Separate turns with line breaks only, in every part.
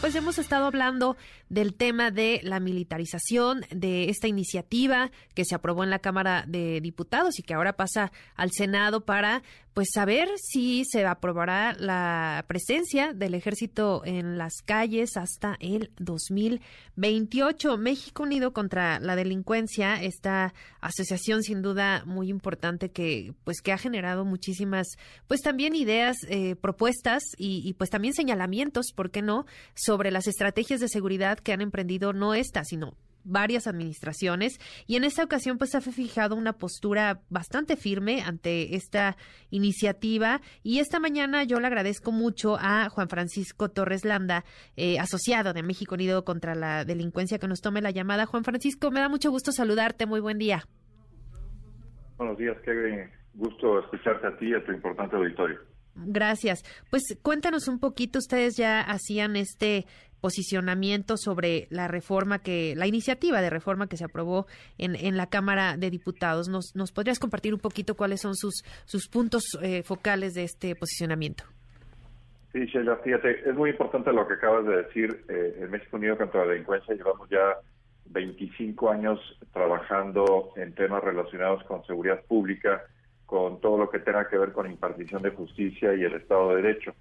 Pues hemos estado hablando del tema de la militarización, de esta iniciativa que se aprobó en la Cámara de Diputados y que ahora pasa al Senado para pues saber si se aprobará la presencia del ejército en las calles hasta el 2028. México Unido contra la Delincuencia, esta asociación sin duda muy importante que pues que ha generado muchísimas pues también ideas, eh, propuestas y, y pues también señalamientos, ¿por qué no?, sobre las estrategias de seguridad que han emprendido no esta, sino varias administraciones y en esta ocasión pues ha fijado una postura bastante firme ante esta iniciativa y esta mañana yo le agradezco mucho a Juan Francisco Torres Landa, eh, asociado de México Unido contra la Delincuencia, que nos tome la llamada. Juan Francisco, me da mucho gusto saludarte, muy buen día.
Buenos días, qué gusto escucharte a ti y a tu importante auditorio.
Gracias. Pues cuéntanos un poquito, ustedes ya hacían este posicionamiento sobre la reforma que, la iniciativa de reforma que se aprobó en, en la Cámara de Diputados. ¿Nos, ¿Nos podrías compartir un poquito cuáles son sus, sus puntos eh, focales de este posicionamiento?
Sí, Sheila, fíjate, es muy importante lo que acabas de decir. Eh, en México Unido contra la Delincuencia llevamos ya 25 años trabajando en temas relacionados con seguridad pública, con todo lo que tenga que ver con impartición de justicia y el Estado de Derecho.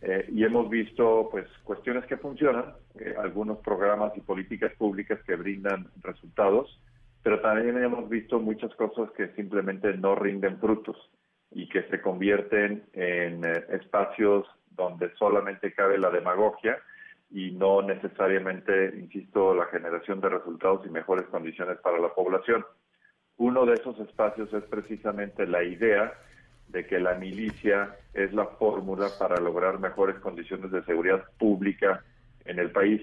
Eh, y hemos visto pues cuestiones que funcionan, eh, algunos programas y políticas públicas que brindan resultados, pero también hemos visto muchas cosas que simplemente no rinden frutos y que se convierten en eh, espacios donde solamente cabe la demagogia y no necesariamente, insisto, la generación de resultados y mejores condiciones para la población. Uno de esos espacios es precisamente la idea de que la milicia es la fórmula para lograr mejores condiciones de seguridad pública en el país.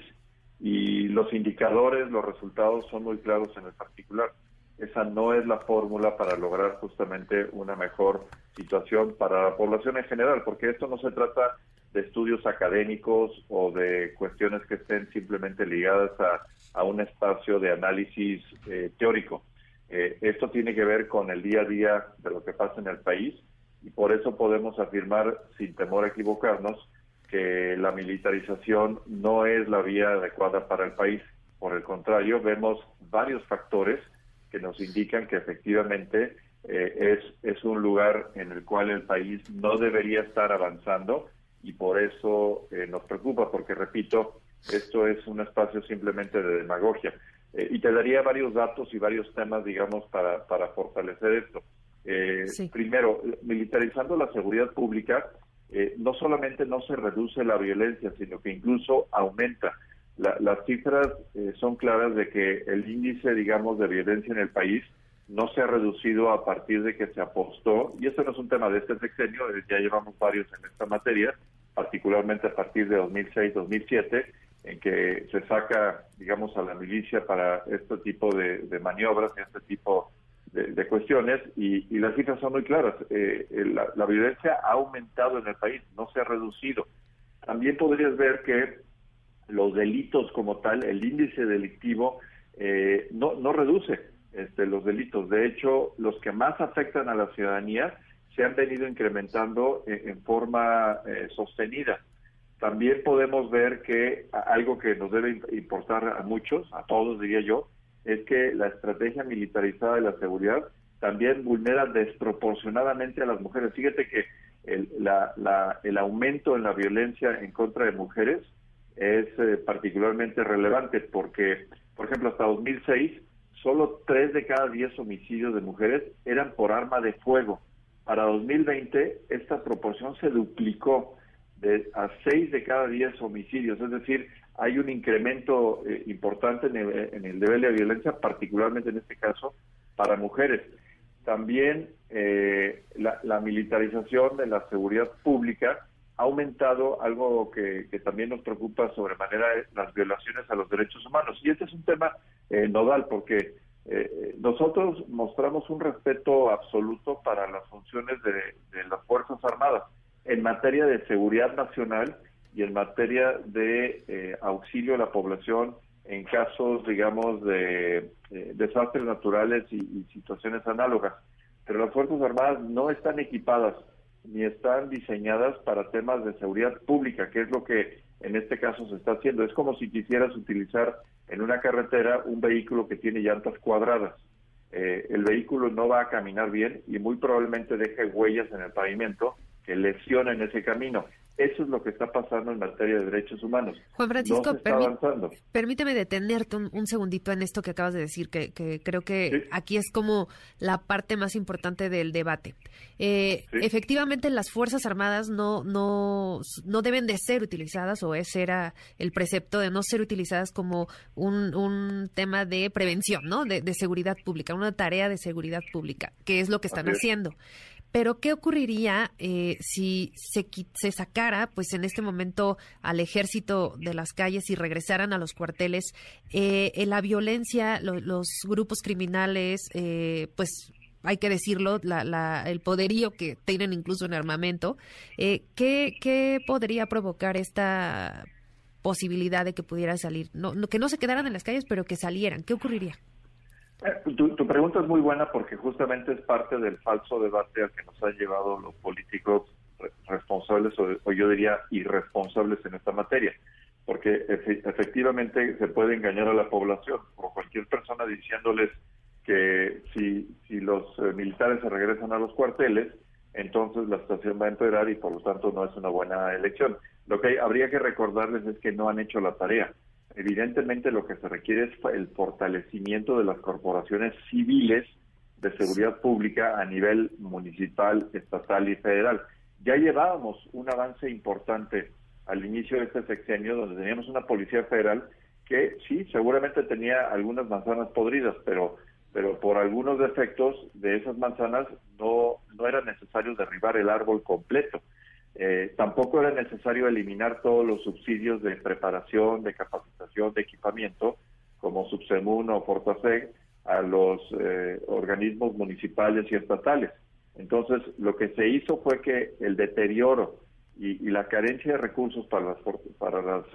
Y los indicadores, los resultados son muy claros en el particular. Esa no es la fórmula para lograr justamente una mejor situación para la población en general, porque esto no se trata de estudios académicos o de cuestiones que estén simplemente ligadas a, un espacio de análisis eh, teórico. Eh, esto tiene que ver con el día a día de lo que pasa en el país y por eso podemos afirmar, sin temor a equivocarnos, que la militarización no es la vía adecuada para el país. Por el contrario, vemos varios factores que nos indican que efectivamente eh, es, es un lugar en el cual el país no debería estar avanzando y por eso eh, nos preocupa, porque repito, esto es un espacio simplemente de demagogia. Eh, y te daría varios datos y varios temas, digamos, para, para fortalecer esto. Eh, primero, militarizando la seguridad pública, eh, no solamente no se reduce la violencia, sino que incluso aumenta. las cifras eh, son claras de que el índice, digamos, de violencia en el país no se ha reducido a partir de que se apostó, y esto no es un tema de este sexenio, ya llevamos varios en esta materia, particularmente a partir de 2006-2007, en que se saca, digamos, a la milicia para este tipo de, maniobras y este tipo de, cuestiones y, las cifras son muy claras. Eh, la, violencia ha aumentado en el país, no se ha reducido. También podrías ver que los delitos como tal, el índice delictivo, eh, no, no reduce este, los delitos. De hecho, los que más afectan a la ciudadanía se han venido incrementando en, forma eh, sostenida. También podemos ver que algo que nos debe importar a muchos, a todos diría yo, es que la estrategia militarizada de la seguridad también vulnera desproporcionadamente a las mujeres. Fíjate que el, el aumento en la violencia en contra de mujeres es eh, particularmente relevante porque, por ejemplo, hasta 2006, solo 3 de cada 10 homicidios de mujeres eran por arma de fuego. Para 2020, esta proporción se duplicó de, a 6 de cada 10 homicidios, es decir, hay un incremento eh, importante en el, nivel de violencia, particularmente en este caso para mujeres. También eh, la, militarización de la seguridad pública ha aumentado algo que, también nos preocupa sobremanera, las violaciones a los derechos humanos. Y este es un tema eh, nodal porque nosotros mostramos un respeto absoluto para las funciones de las Fuerzas Armadas en materia de seguridad nacional y en materia de eh, auxilio a la población en casos, digamos, de desastres naturales y, situaciones análogas. Pero las Fuerzas Armadas no están equipadas ni están diseñadas para temas de seguridad pública, que es lo que en este caso se está haciendo. Es como si quisieras utilizar en una carretera un vehículo que tiene llantas cuadradas. Eh, el vehículo no va a caminar bien y muy probablemente deje huellas en el pavimento que lesionen ese camino. Eso es lo que está pasando en materia de derechos humanos.
Juan Francisco, permíteme detenerte un, segundito en esto que acabas de decir, que, creo que aquí es como la parte más importante del debate. Eh, efectivamente, las Fuerzas Armadas no, no, no deben de ser utilizadas, o ese era el precepto de no ser utilizadas como un, un tema de prevención, ¿no? De, seguridad pública, una tarea de seguridad pública, que es lo que están haciendo. Pero, ¿qué ocurriría eh, si se, se sacara, pues en este momento, al ejército de las calles y regresaran a los cuarteles? Eh, la violencia, los grupos criminales, eh, pues hay que decirlo, el poderío que tienen incluso en armamento. ¿qué, ¿Qué podría provocar esta posibilidad de que pudiera salir? No, que no se quedaran en las calles, pero que salieran. ¿Qué ocurriría?
Eh, tu, pregunta es muy buena porque justamente es parte del falso debate al que nos han llevado los políticos responsables o, yo diría irresponsables en esta materia, porque efectivamente se puede engañar a la población o cualquier persona diciéndoles que si, si los eh, militares se regresan a los cuarteles, entonces la situación va a empeorar y por lo tanto no es una buena elección. Lo que habría que recordarles es que no han hecho la tarea. Evidentemente lo que se requiere es el fortalecimiento de las corporaciones civiles de seguridad pública a nivel municipal, estatal y federal. Ya llevábamos un avance importante al inicio de este sexenio, donde teníamos una policía federal que sí, seguramente tenía algunas manzanas podridas, pero pero por algunos defectos de esas manzanas no, no era necesario derribar el árbol completo. Eh, tampoco era necesario eliminar todos los subsidios de preparación, de capacitación, de equipamiento, como Subsemun o Fortaseg, a los eh, organismos municipales y estatales. Entonces, lo que se hizo fue que el deterioro y, la carencia de recursos para las, para las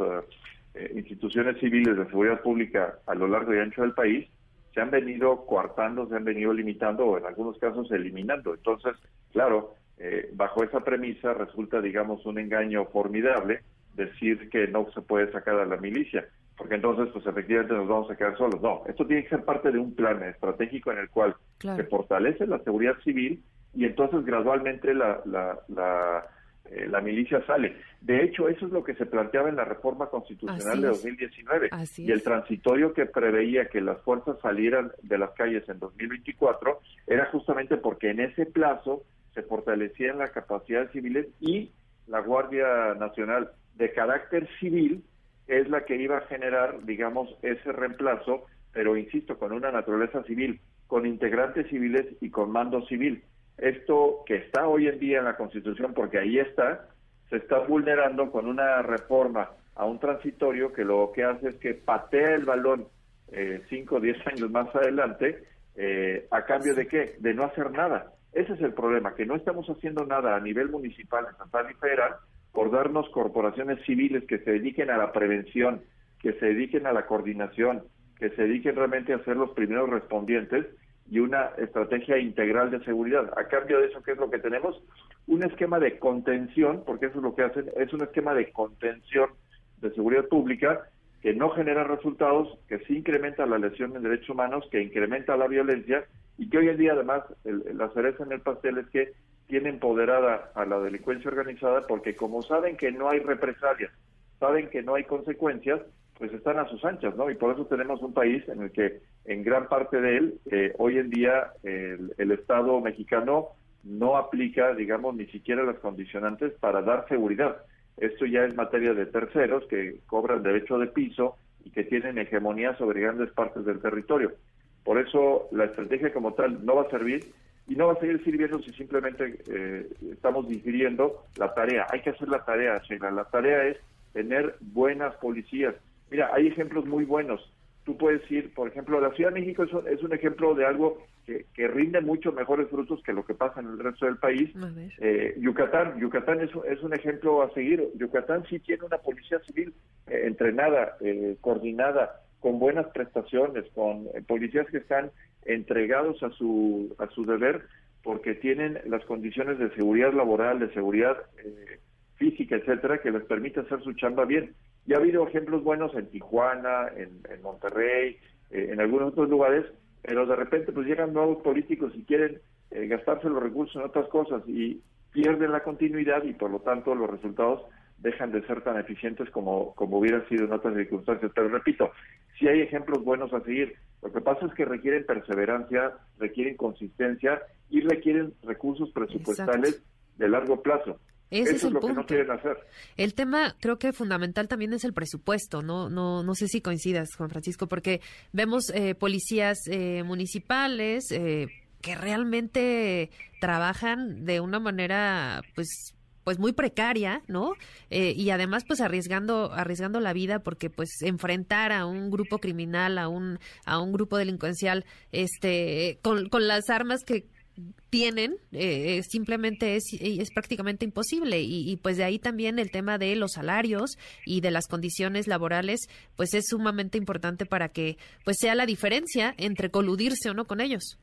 eh, instituciones civiles de seguridad pública a lo largo y ancho del país se han venido coartando, se han venido limitando o en algunos casos eliminando. Entonces, claro, eh, bajo esa premisa resulta, digamos, un engaño formidable decir que no se puede sacar a la milicia, porque entonces, pues efectivamente nos vamos a quedar solos. No, esto tiene que ser parte de un plan estratégico en el cual se fortalece la seguridad civil y entonces gradualmente la, la, la, eh, la, milicia sale. De hecho, eso es lo que se planteaba en la reforma constitucional de 2019 y el transitorio que preveía que las fuerzas salieran de las calles en 2024 era justamente porque en ese plazo se fortalecían las capacidades civiles y la Guardia Nacional de carácter civil es la que iba a generar, digamos, ese reemplazo, pero insisto, con una naturaleza civil, con integrantes civiles y con mando civil. Esto que está hoy en día en la Constitución, porque ahí está, se está vulnerando con una reforma a un transitorio que lo que hace es que patea el balón eh, cinco o diez años más adelante, eh, a cambio de qué? De no hacer nada. Ese es el problema, que no estamos haciendo nada a nivel municipal, estatal y federal por darnos corporaciones civiles que se dediquen a la prevención, que se dediquen a la coordinación, que se dediquen realmente a ser los primeros respondientes y una estrategia integral de seguridad. A cambio de eso, ¿qué es lo que tenemos? Un esquema de contención, porque eso es lo que hacen, es un esquema de contención de seguridad pública que no genera resultados, que sí incrementa la lesión en derechos humanos, que incrementa la violencia y que hoy en día además la cereza en el pastel es que tiene empoderada a la delincuencia organizada porque como saben que no hay represalias, saben que no hay consecuencias, pues están a sus anchas, ¿no? Y por eso tenemos un país en el que en gran parte de él, eh, hoy en día el, el Estado mexicano no aplica, digamos, ni siquiera las condicionantes para dar seguridad. Esto ya es materia de terceros que cobran derecho de piso y que tienen hegemonía sobre grandes partes del territorio. Por eso la estrategia como tal no va a servir y no va a seguir sirviendo si simplemente eh, estamos difiriendo la tarea. Hay que hacer la tarea, Sheila. La tarea es tener buenas policías. Mira, hay ejemplos muy buenos. Tú puedes ir, por ejemplo, la Ciudad de México es, un ejemplo de algo que, rinde mucho mejores frutos que lo que pasa en el resto del país. Eh, Yucatán, Yucatán es, es, un ejemplo a seguir. Yucatán sí tiene una policía civil eh, entrenada, coordinada, con buenas prestaciones, con policías que están entregados a su, a su deber porque tienen las condiciones de seguridad laboral, de seguridad eh, física, etcétera, que les permite hacer su chamba bien. Ya ha habido ejemplos buenos en Tijuana, en, Monterrey, eh, en algunos otros lugares, pero de repente pues llegan nuevos políticos y quieren eh, gastarse los recursos en otras cosas y pierden la continuidad y por lo tanto los resultados dejan de ser tan eficientes como, como hubieran sido en otras circunstancias. Pero repito, si hay ejemplos buenos a seguir. Lo que pasa es que requieren perseverancia, requieren consistencia y requieren recursos presupuestales de largo plazo.
Ese
Eso
es,
lo
que
no quieren hacer.
El tema, creo que fundamental también es el presupuesto, ¿no? No, no sé si coincidas, Juan Francisco, porque vemos eh, policías eh, municipales eh, que realmente trabajan de una manera, pues, pues muy precaria, ¿no? Eh, y además pues arriesgando arriesgando la vida porque pues enfrentar a un grupo criminal, a un a un grupo delincuencial este con, con las armas que tienen eh, simplemente es, es prácticamente imposible y, y, pues de ahí también el tema de los salarios y de las condiciones laborales pues es sumamente importante para que pues sea la diferencia entre coludirse o no con ellos.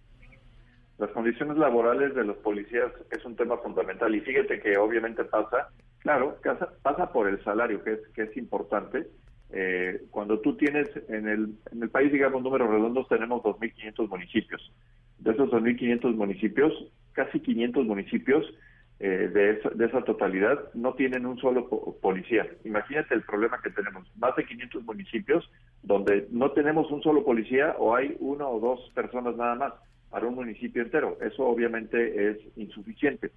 Las condiciones laborales de los policías es un tema fundamental y fíjate que obviamente pasa, claro, pasa por el salario, que es, que es importante. Eh, cuando tú tienes en el, en el país, digamos, números redondos, tenemos 2.500 municipios. De esos 2.500 municipios, casi 500 municipios eh, de, esa, de esa totalidad no tienen un solo policía. Imagínate el problema que tenemos. Más de 500 municipios donde no tenemos un solo policía o hay una o dos personas nada más para un municipio entero. Eso obviamente es insuficiente.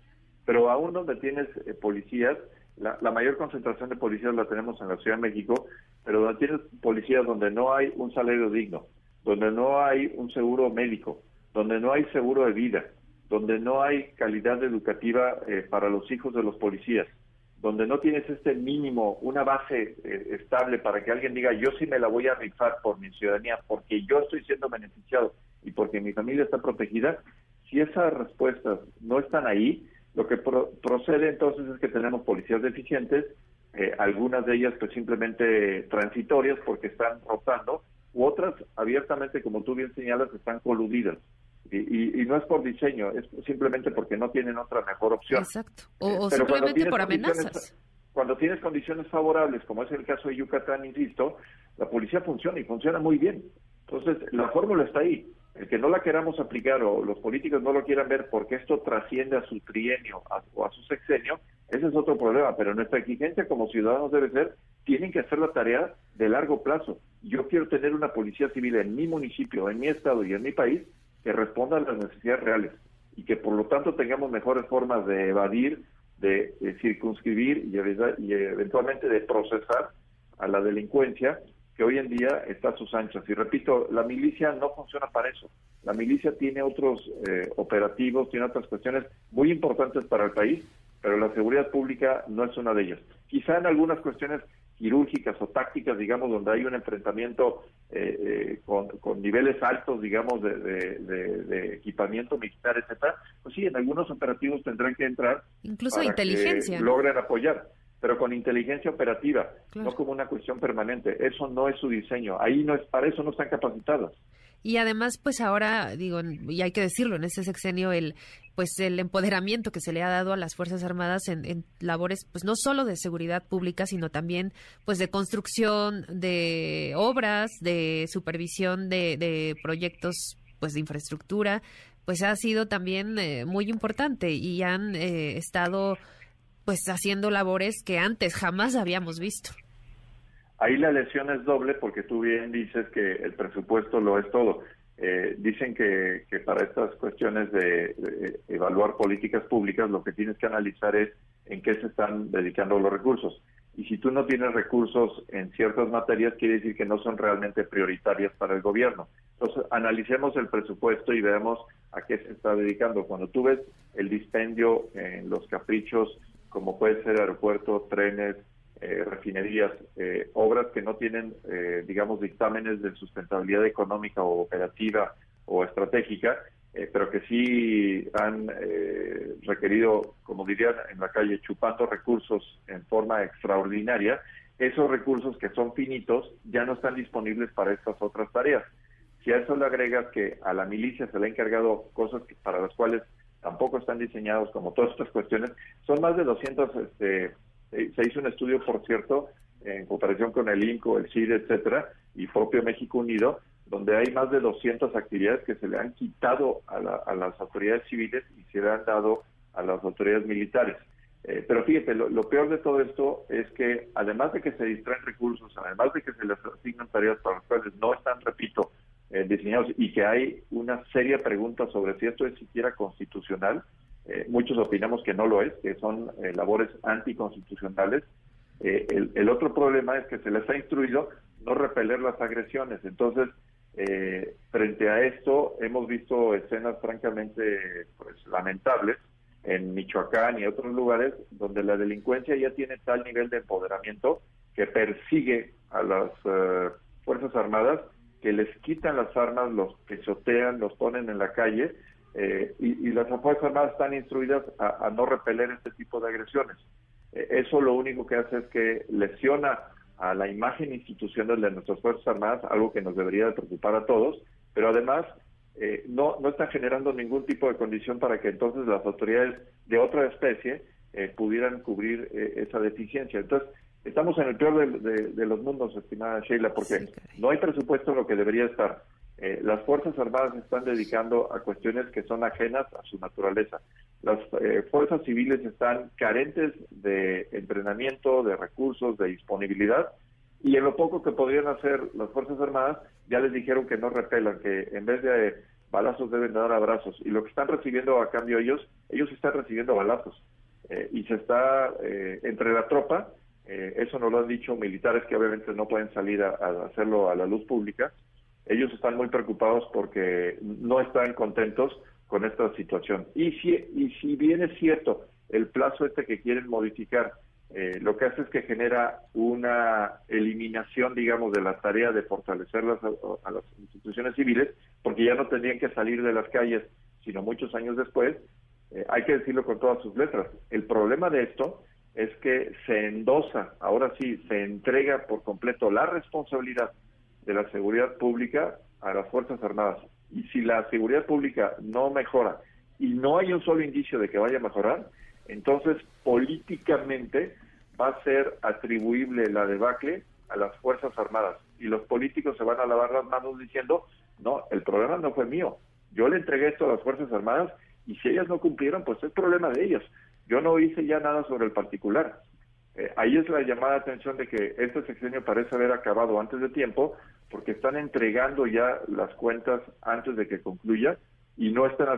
Pero aún donde tienes eh, policías, la, mayor concentración de policías la tenemos en la Ciudad de México, pero donde tienes policías donde no hay un salario digno, donde no hay un seguro médico, donde no hay seguro de vida, donde no hay calidad educativa eh, para los hijos de los policías, donde no tienes este mínimo, una base eh, estable para que alguien diga, yo sí me la voy a rifar por mi ciudadanía, porque yo estoy siendo beneficiado y porque mi familia está protegida, si esas respuestas no están ahí, lo que procede entonces es que tenemos policías deficientes, eh, algunas de ellas pues simplemente transitorias porque están rotando, u otras abiertamente, como tú bien señalas, están coludidas. Y, no es por diseño, es simplemente porque no tienen otra mejor opción.
Exacto. O, eh, simplemente por amenazas.
Cuando tienes condiciones favorables, como es el caso de Yucatán, insisto, la policía funciona y funciona muy bien. Entonces, la fórmula está ahí el que no la queramos aplicar o los políticos no lo quieran ver porque esto trasciende a su trienio o a su sexenio, ese es otro problema, pero nuestra exigencia como ciudadanos debe ser, tienen que hacer la tarea de largo plazo. Yo quiero tener una policía civil en mi municipio, en mi estado y en mi país que responda a las necesidades reales y que por lo tanto tengamos mejores formas de evadir, de, circunscribir y, y eventualmente de procesar a la delincuencia que hoy en día está a sus anchas. Y repito, la milicia no funciona para eso. La milicia tiene otros eh, operativos, tiene otras cuestiones muy importantes para el país, pero la seguridad pública no es una de ellas. Quizá en algunas cuestiones quirúrgicas o tácticas, digamos, donde hay un enfrentamiento eh, eh, con, niveles altos, digamos, de, equipamiento militar, etcétera, pues sí, en algunos operativos tendrán que entrar.
Incluso inteligencia.
logren apoyar pero con inteligencia operativa, no como una cuestión permanente. Eso no es su diseño. Ahí no es, para eso no están capacitadas.
Y además, pues ahora, digo, y hay que decirlo, en este sexenio, el, pues el empoderamiento que se le ha dado a las Fuerzas Armadas en, labores, pues no solo de seguridad pública, sino también, pues de construcción de obras, de supervisión de, proyectos, pues de infraestructura, pues ha sido también eh, muy importante y han eh, estado pues haciendo labores que antes jamás habíamos visto.
Ahí la lesión es doble porque tú bien dices que el presupuesto lo es todo. Eh, dicen que, que, para estas cuestiones de, evaluar políticas públicas lo que tienes que analizar es en qué se están dedicando los recursos. Y si tú no tienes recursos en ciertas materias, quiere decir que no son realmente prioritarias para el gobierno. Entonces, analicemos el presupuesto y veamos a qué se está dedicando. Cuando tú ves el dispendio en los caprichos como puede ser aeropuertos, trenes, eh, refinerías, eh, obras que no tienen, eh, digamos, dictámenes de sustentabilidad económica o operativa o estratégica, pero que sí han requerido, como dirían en la calle, chupando recursos en forma extraordinaria, esos recursos que son finitos ya no están disponibles para estas otras tareas. Si a eso le agregas que a la milicia se le ha encargado cosas para las cuales tampoco están diseñados como todas estas cuestiones. Son más de 200, este, se hizo un estudio, por cierto, en cooperación con el INCO, el CID, etcétera, y propio México Unido, donde hay más de 200 actividades que se le han quitado a, las autoridades civiles y se le han dado a las autoridades militares. Eh, pero fíjate, lo, peor de todo esto es que además de que se distraen recursos, además de que se les asignan tareas para las cuales no están, repito, eh, diseñados y que hay una seria pregunta sobre si esto es siquiera constitucional, eh, muchos opinamos que no lo es, que son labores anticonstitucionales. El, otro problema es que se les ha instruido no repeler las agresiones. Entonces, frente a esto, hemos visto escenas francamente pues, lamentables en Michoacán y otros lugares donde la delincuencia ya tiene tal nivel de empoderamiento que persigue a las eh, Fuerzas Armadas, que les quitan las armas, los pisotean, los ponen en la calle eh, y, las Fuerzas Armadas están instruidas a, no repeler este tipo de agresiones. Eh, eso lo único que hace es que lesiona a la imagen institucional de nuestras Fuerzas Armadas, algo que nos debería de preocupar a todos, pero además eh, no, no está generando ningún tipo de condición para que entonces las autoridades de otra especie eh, pudieran cubrir eh, esa deficiencia. Entonces, estamos en el peor de, los mundos, estimada Sheila, porque no hay presupuesto lo que debería estar. las Fuerzas Armadas están dedicando a cuestiones que son ajenas a su naturaleza. Las fuerzas civiles están carentes de entrenamiento, de recursos, de disponibilidad, y en lo poco que podrían hacer las Fuerzas Armadas, ya les dijeron que no repelan, que en vez de balazos deben dar abrazos. Y lo que están recibiendo a cambio ellos, ellos están recibiendo balazos. Eh, y se está eh, entre la tropa, eh, eso nos lo han dicho militares que obviamente no pueden salir a, hacerlo a la luz pública, ellos están muy preocupados porque no están contentos con esta situación. Y si, y si bien es cierto el plazo este que quieren modificar eh, lo que hace es que genera una eliminación, digamos, de la tarea de fortalecer a, las instituciones civiles, porque ya no tendrían que salir de las calles, sino muchos años después. Eh, hay que decirlo con todas sus letras. El problema de esto es que se endosa, ahora sí, se entrega por completo la responsabilidad de la seguridad pública a las Fuerzas Armadas. Y si la seguridad pública no mejora y no hay un solo indicio de que vaya a mejorar, entonces, políticamente va a ser atribuible la debacle a las Fuerzas Armadas y los políticos se van a lavar las manos diciendo, no, el problema no fue mío, yo le entregué esto a las Fuerzas Armadas y si ellas no cumplieron, pues es problema de ellas. Yo no hice ya nada sobre el particular. Eh, ahí es la llamada atención de que este sexenio parece haber acabado antes de tiempo porque están entregando ya las cuentas antes de que concluya y no están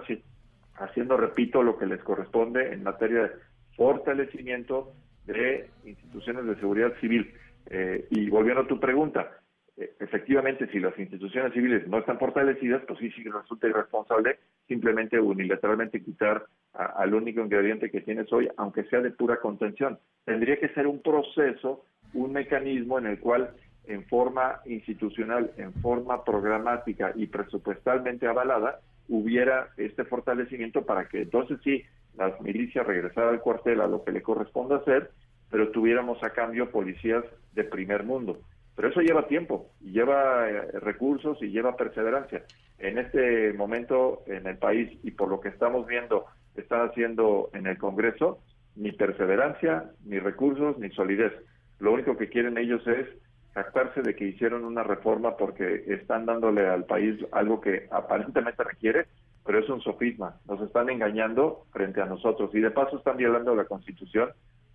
haciendo, repito, lo que les corresponde en materia de fortalecimiento de instituciones de seguridad civil. Eh, y volviendo a tu pregunta, efectivamente, si las instituciones civiles no están fortalecidas, pues sí, sí resulta irresponsable simplemente unilateralmente quitar al único ingrediente que tienes hoy, aunque sea de pura contención. Tendría que ser un proceso, un mecanismo en el cual en forma institucional, en forma programática y presupuestalmente avalada, hubiera este fortalecimiento para que entonces sí las milicias regresaran al cuartel a lo que le corresponde hacer, pero tuviéramos a cambio policías de primer mundo. Pero eso lleva tiempo, lleva eh, recursos y lleva perseverancia. En este momento en el país y por lo que estamos viendo están haciendo en el Congreso, ni perseverancia, ni recursos, ni solidez. Lo único que quieren ellos es jactarse de que hicieron una reforma porque están dándole al país algo que aparentemente requiere, pero es un sofisma. Nos están engañando frente a nosotros y de paso están violando la Constitución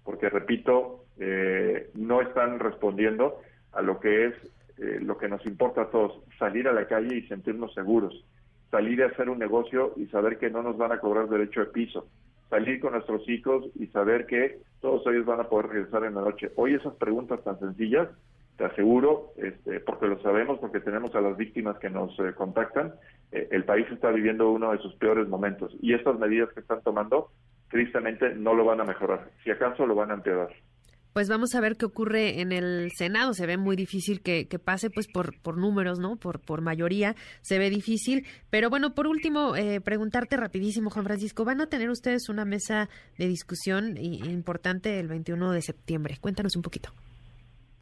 porque, repito, eh, no están respondiendo a lo que es eh, lo que nos importa a todos, salir a la calle y sentirnos seguros, salir a hacer un negocio y saber que no nos van a cobrar derecho de piso, salir con nuestros hijos y saber que todos ellos van a poder regresar en la noche. Hoy esas preguntas tan sencillas te aseguro, este, porque lo sabemos, porque tenemos a las víctimas que nos eh, contactan, eh, el país está viviendo uno de sus peores momentos y estas medidas que están tomando, tristemente, no lo van a mejorar, si acaso lo van a empeorar.
Pues vamos a ver qué ocurre en el Senado. Se ve muy difícil que, pase, pues por, por números, ¿no? Por, por mayoría se ve difícil. Pero bueno, por último, eh, preguntarte rapidísimo, Juan Francisco, ¿van a tener ustedes una mesa de discusión importante el 21 de septiembre? Cuéntanos un poquito.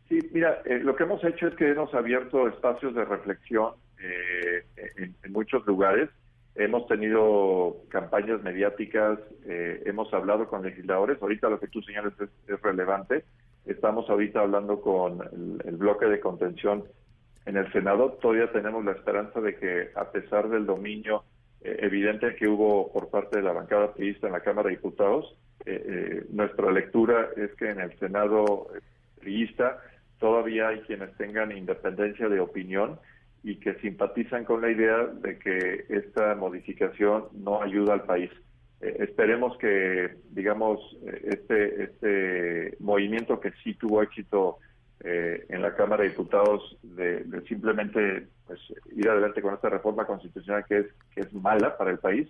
Sí, mira, eh, lo que hemos hecho es que hemos abierto espacios de reflexión eh, en, muchos lugares Hemos tenido campañas mediáticas, eh, hemos hablado con legisladores. Ahorita lo que tú señalas es, relevante. Estamos ahorita hablando con el, bloque de contención en el Senado. Todavía tenemos la esperanza de que, a pesar del dominio eh, evidente que hubo por parte de la bancada priista en la Cámara de Diputados, eh, nuestra lectura es que en el Senado priista todavía hay quienes tengan independencia de opinión y que simpatizan con la idea de que esta modificación no ayuda al país. Eh, esperemos que, digamos, este, este movimiento que sí tuvo éxito eh, en la Cámara de Diputados de, simplemente pues, ir adelante con esta reforma constitucional que es, que es mala para el país,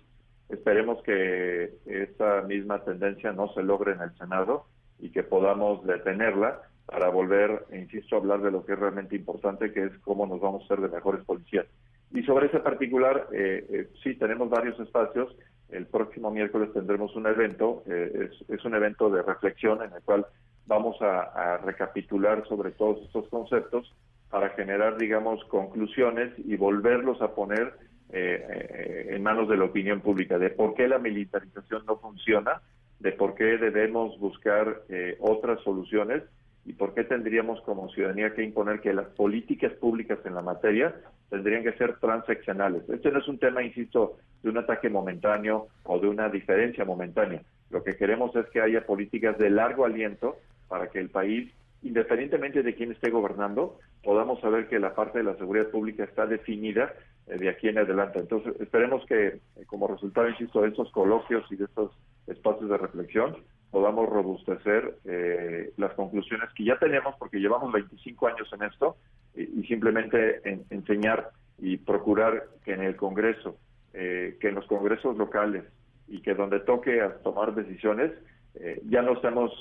esperemos que esta misma tendencia no se logre en el Senado y que podamos detenerla para volver, insisto, a hablar de lo que es realmente importante, que es cómo nos vamos a ser de mejores policías. Y sobre ese particular, eh, eh, sí, tenemos varios espacios. El próximo miércoles tendremos un evento, eh, es, un evento de reflexión en el cual vamos a, recapitular sobre todos estos conceptos para generar, digamos, conclusiones y volverlos a poner en manos de la opinión pública, de por qué la militarización no funciona, de por qué debemos buscar otras soluciones y por qué tendríamos como ciudadanía que imponer que las políticas públicas en la materia tendrían que ser transaccionales. Este no es un tema, insisto, de un ataque momentáneo o de una diferencia momentánea. Lo que queremos es que haya políticas de largo aliento para que el país, independientemente de quién esté gobernando, podamos saber que la parte de la seguridad pública está definida eh, de aquí en adelante. Entonces, esperemos que, eh, como resultado, insisto, de estos coloquios y de estos espacios de reflexión, podamos robustecer eh, las conclusiones que ya tenemos, porque llevamos 25 años en esto, y, simplemente enseñar y procurar que en el Congreso, eh, que en los congresos locales y que donde toque a tomar decisiones, eh, ya no estemos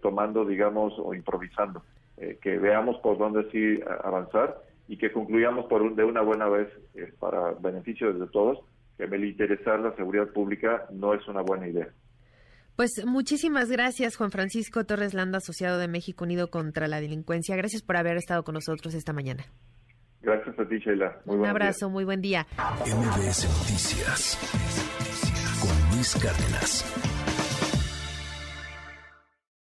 tomando, digamos, o improvisando, que veamos por dónde sí avanzar y que concluyamos por de una buena vez, para beneficio de todos, que militarizar la seguridad pública no es una buena idea.
Pues muchísimas gracias, Juan Francisco Torres Landa, asociado de México Unido contra la Delincuencia. Gracias por haber estado con nosotros esta mañana.
Gracias a ti, Sheila.
Un abrazo, muy buen día.
MBS Noticias con Luis Cárdenas.